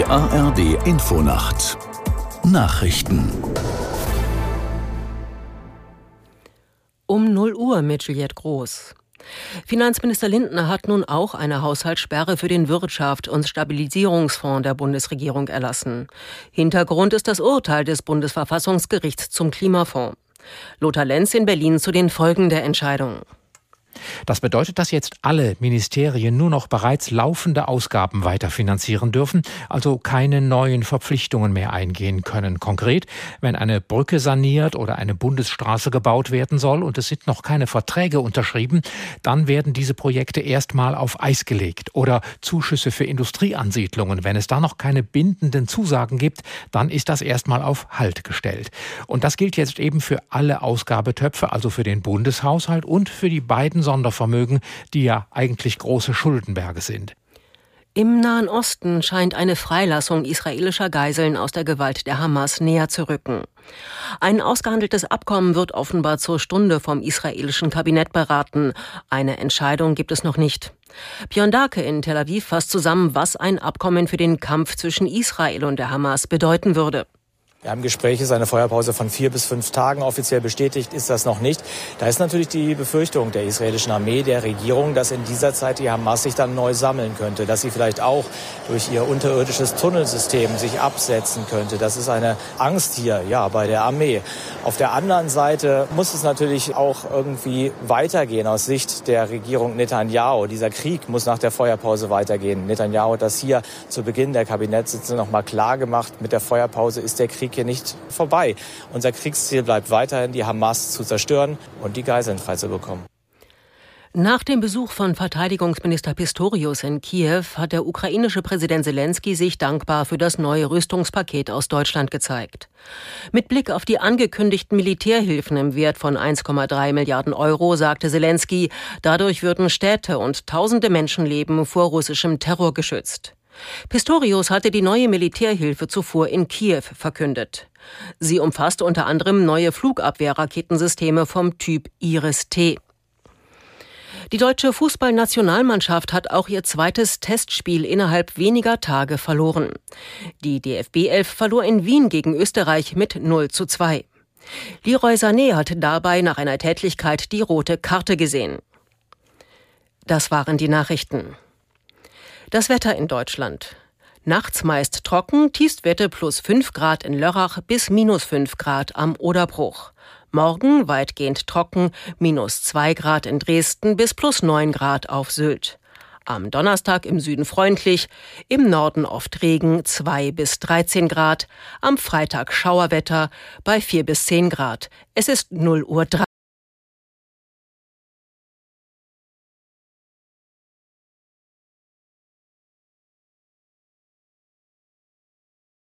Die ARD Infonacht Nachrichten Um 0 Uhr mit Juliette Groß. Finanzminister Lindner hat nun auch eine Haushaltssperre für den Wirtschafts- und Stabilisierungsfonds der Bundesregierung erlassen. Hintergrund ist das Urteil des Bundesverfassungsgerichts zum Klimafonds. Lothar Lenz in Berlin zu den Folgen der Entscheidung. Das bedeutet, dass jetzt alle Ministerien nur noch bereits laufende Ausgaben weiterfinanzieren dürfen, also keine neuen Verpflichtungen mehr eingehen können. Konkret, wenn eine Brücke saniert oder eine Bundesstraße gebaut werden soll und es sind noch keine Verträge unterschrieben, dann werden diese Projekte erstmal auf Eis gelegt. Oder Zuschüsse für Industrieansiedlungen. Wenn es da noch keine bindenden Zusagen gibt, dann ist das erstmal auf Halt gestellt. Und das gilt jetzt eben für alle Ausgabetöpfe, also für den Bundeshaushalt und für die beiden Sondervermögen, die ja eigentlich große Schuldenberge sind. Im Nahen Osten scheint eine Freilassung israelischer Geiseln aus der Gewalt der Hamas näher zu rücken. Ein ausgehandeltes Abkommen wird offenbar zur Stunde vom israelischen Kabinett beraten. Eine Entscheidung gibt es noch nicht. Björn Darke in Tel Aviv fasst zusammen, was ein Abkommen für den Kampf zwischen Israel und der Hamas bedeuten würde. Wir haben Gespräche, ist eine Feuerpause von vier bis fünf Tagen. Offiziell bestätigt ist das noch nicht. Da ist natürlich die Befürchtung der israelischen Armee, der Regierung, dass in dieser Zeit die Hamas sich dann neu sammeln könnte, dass sie vielleicht auch durch ihr unterirdisches Tunnelsystem sich absetzen könnte. Das ist eine Angst hier, ja, bei der Armee. Auf der anderen Seite muss es natürlich auch irgendwie weitergehen aus Sicht der Regierung Netanyahu. Dieser Krieg muss nach der Feuerpause weitergehen. Netanyahu hat das hier zu Beginn der Kabinettssitzung noch mal klar gemacht. Mit der Feuerpause ist der Krieg Krieg hier nicht vorbei. Unser Kriegsziel bleibt weiterhin, die Hamas zu zerstören und die Geiseln freizubekommen. Nach dem Besuch von Verteidigungsminister Pistorius in Kiew hat der ukrainische Präsident Zelensky sich dankbar für das neue Rüstungspaket aus Deutschland gezeigt. Mit Blick auf die angekündigten Militärhilfen im Wert von 1,3 Milliarden Euro sagte Zelensky, dadurch würden Städte und tausende Menschenleben vor russischem Terror geschützt. Pistorius hatte die neue Militärhilfe zuvor in Kiew verkündet. Sie umfasst unter anderem neue Flugabwehrraketensysteme vom Typ Iris-T. Die deutsche Fußballnationalmannschaft hat auch ihr zweites Testspiel innerhalb weniger Tage verloren. Die DFB 11 verlor in Wien gegen Österreich mit 0 zu 2. Leroy Sané hat dabei nach einer Tätlichkeit die rote Karte gesehen. Das waren die Nachrichten. Das Wetter in Deutschland. Nachts meist trocken, Tiefstwerte plus 5 Grad in Lörrach bis minus 5 Grad am Oderbruch. Morgen weitgehend trocken, minus 2 Grad in Dresden bis plus 9 Grad auf Sylt. Am Donnerstag im Süden freundlich, im Norden oft Regen 2 bis 13 Grad, am Freitag Schauerwetter bei 4 bis 10 Grad. Es ist 0 Uhr 3.